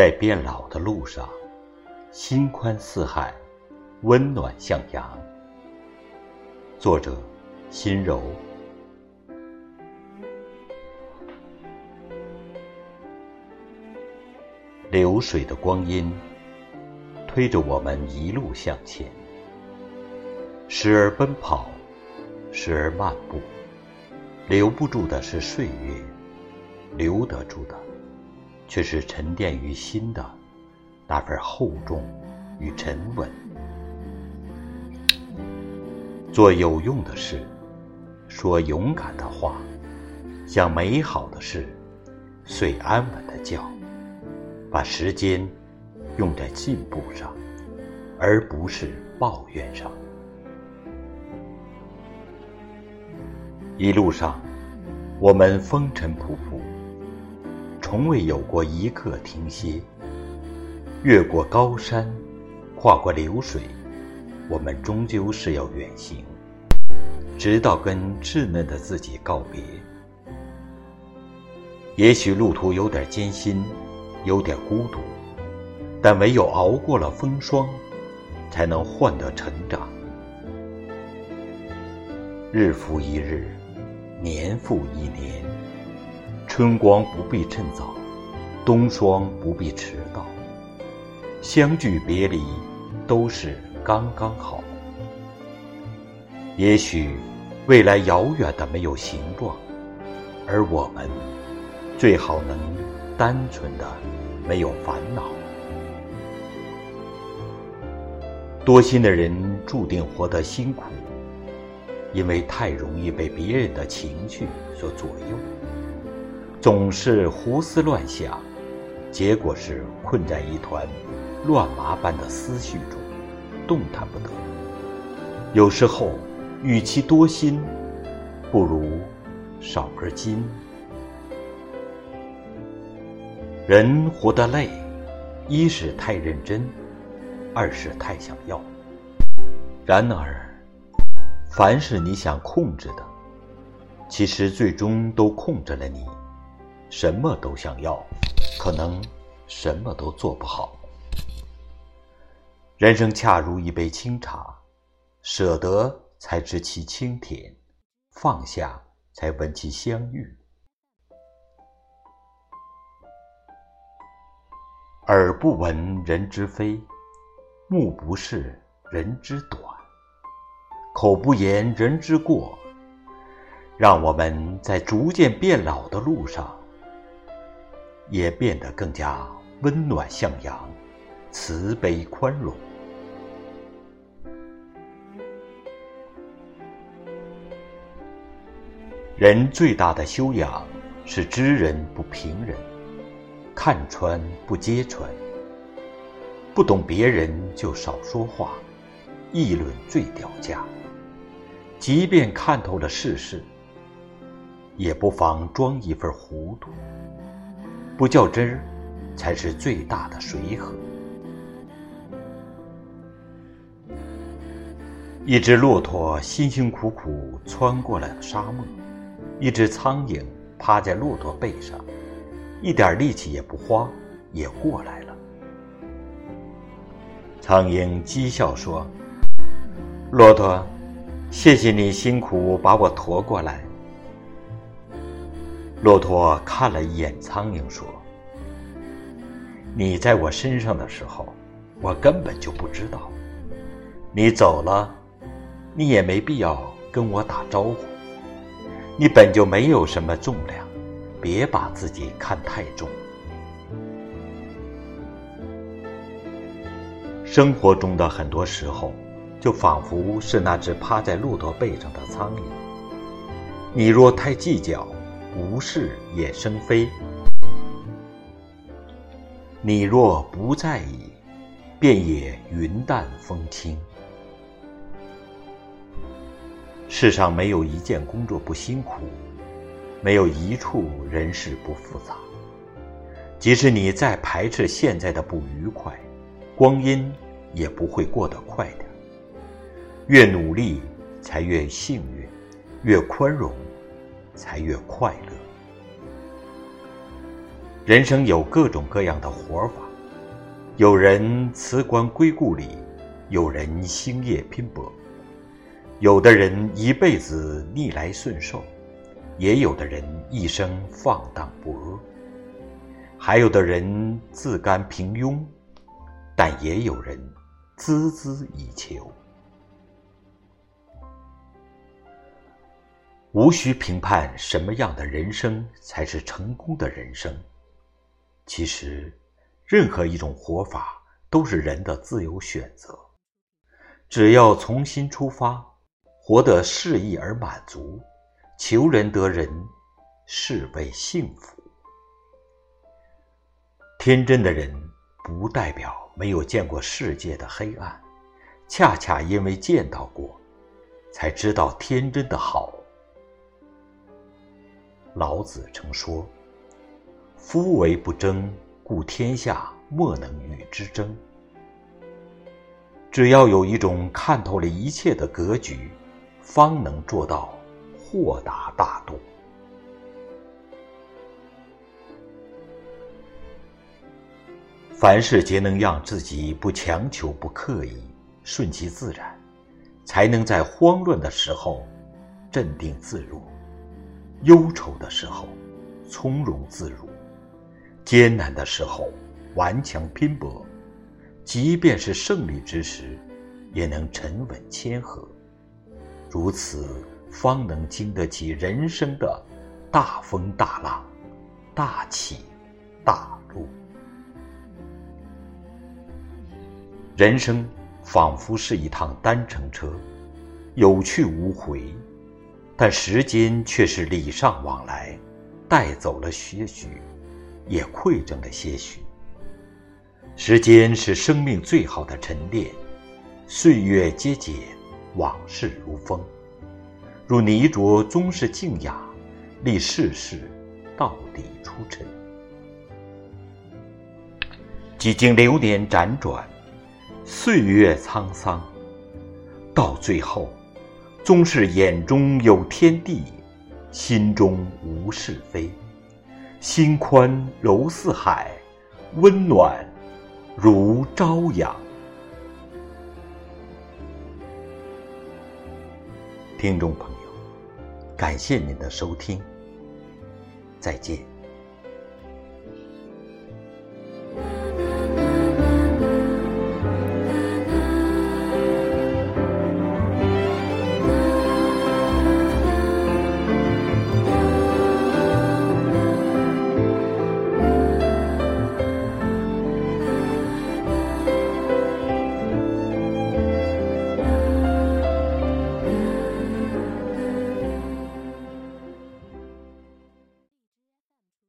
在变老的路上，心宽似海，温暖向阳。作者：心柔。流水的光阴，推着我们一路向前，时而奔跑，时而漫步。留不住的是岁月，留得住的，却是沉淀于心的那份厚重与沉稳。做有用的事，说勇敢的话，想美好的事，睡安稳的觉，把时间用在进步上，而不是抱怨上。一路上，我们风尘仆仆，从未有过一刻停歇。越过高山，跨过流水，我们终究是要远行，直到跟稚嫩的自己告别。也许路途有点艰辛，有点孤独，但唯有熬过了风霜，才能换得成长。日复一日。年复一年，春光不必趁早，冬霜不必迟到。相聚别离，都是刚刚好。也许未来遥远的没有形状，而我们最好能单纯的没有烦恼。多心的人注定活得辛苦。因为太容易被别人的情绪所左右，总是胡思乱想，结果是困在一团乱麻般的思绪中，动弹不得。有时候，与其多心，不如少根筋。人活得累，一是太认真，二是太想要。然而。凡是你想控制的，其实最终都控制了你。什么都想要，可能什么都做不好。人生恰如一杯清茶，舍得才知其清甜，放下才闻其香郁。耳不闻人之非，目不视人之短。口不言人之过，让我们在逐渐变老的路上，也变得更加温暖向阳、慈悲宽容。人最大的修养是知人不评人，看穿不揭穿，不懂别人就少说话，议论最掉价。即便看透了世事，也不妨装一份糊涂。不较真儿，才是最大的随和。一只骆驼辛辛苦苦穿过了沙漠，一只苍蝇趴在骆驼背上，一点力气也不花，也过来了。苍蝇讥笑说：“骆驼。”谢谢你辛苦把我驮过来。骆驼看了一眼苍蝇，说：“你在我身上的时候，我根本就不知道。你走了，你也没必要跟我打招呼。你本就没有什么重量，别把自己看太重。生活中的很多时候。”就仿佛是那只趴在骆驼背上的苍蝇。你若太计较，无事也生非；你若不在意，便也云淡风轻。世上没有一件工作不辛苦，没有一处人事不复杂。即使你再排斥现在的不愉快，光阴也不会过得快点。越努力，才越幸运；越宽容，才越快乐。人生有各种各样的活法，有人辞官归故里，有人星夜拼搏，有的人一辈子逆来顺受，也有的人一生放荡不阿，还有的人自甘平庸，但也有人孜孜以求。无需评判什么样的人生才是成功的人生。其实，任何一种活法都是人的自由选择。只要从心出发，活得适意而满足，求人得人，是为幸福。天真的人不代表没有见过世界的黑暗，恰恰因为见到过，才知道天真的好。老子曾说：“夫唯不争，故天下莫能与之争。”只要有一种看透了一切的格局，方能做到豁达大度。凡事皆能让自己不强求、不刻意，顺其自然，才能在慌乱的时候镇定自若。忧愁的时候，从容自如；艰难的时候，顽强拼搏；即便是胜利之时，也能沉稳谦和。如此，方能经得起人生的大风大浪、大起大落。人生仿佛是一趟单程车，有去无回。但时间却是礼尚往来，带走了些许，也馈赠了些许。时间是生命最好的沉淀，岁月皆减，往事如风。如泥浊终是静雅，历世事到底出尘。几经流年辗转，岁月沧桑，到最后。终是眼中有天地，心中无是非，心宽柔似海，温暖如朝阳。听众朋友，感谢您的收听，再见。